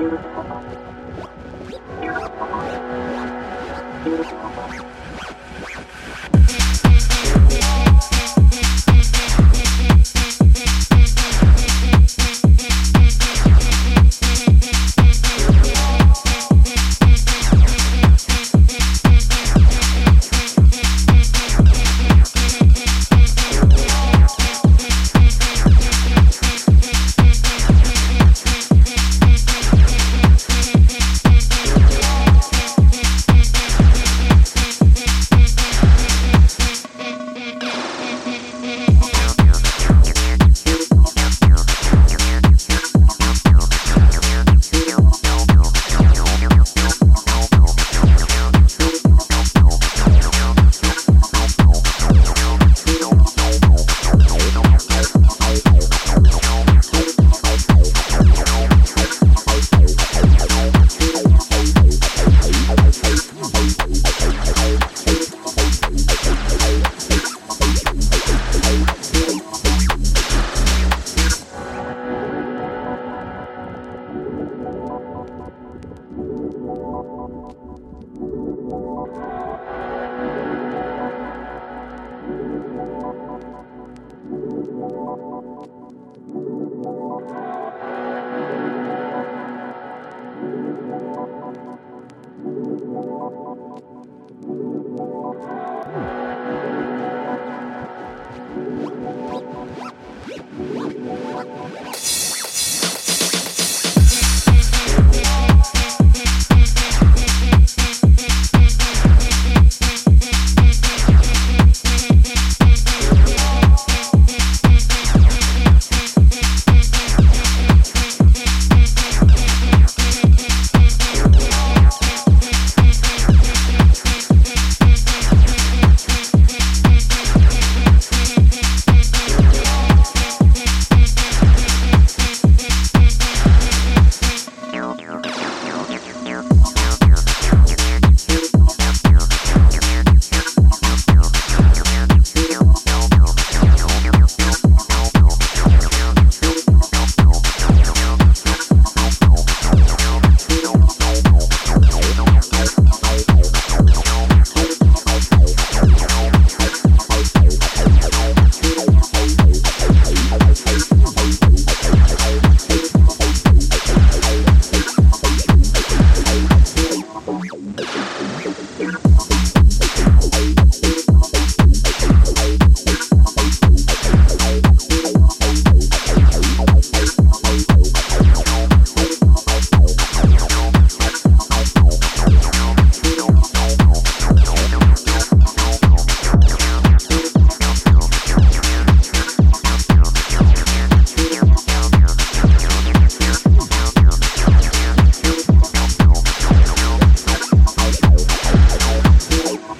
beautiful.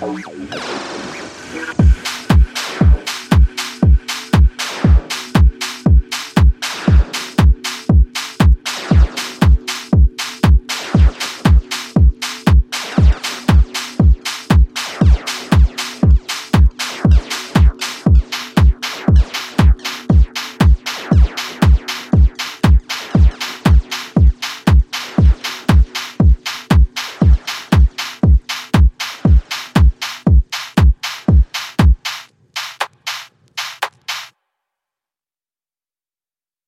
Oh,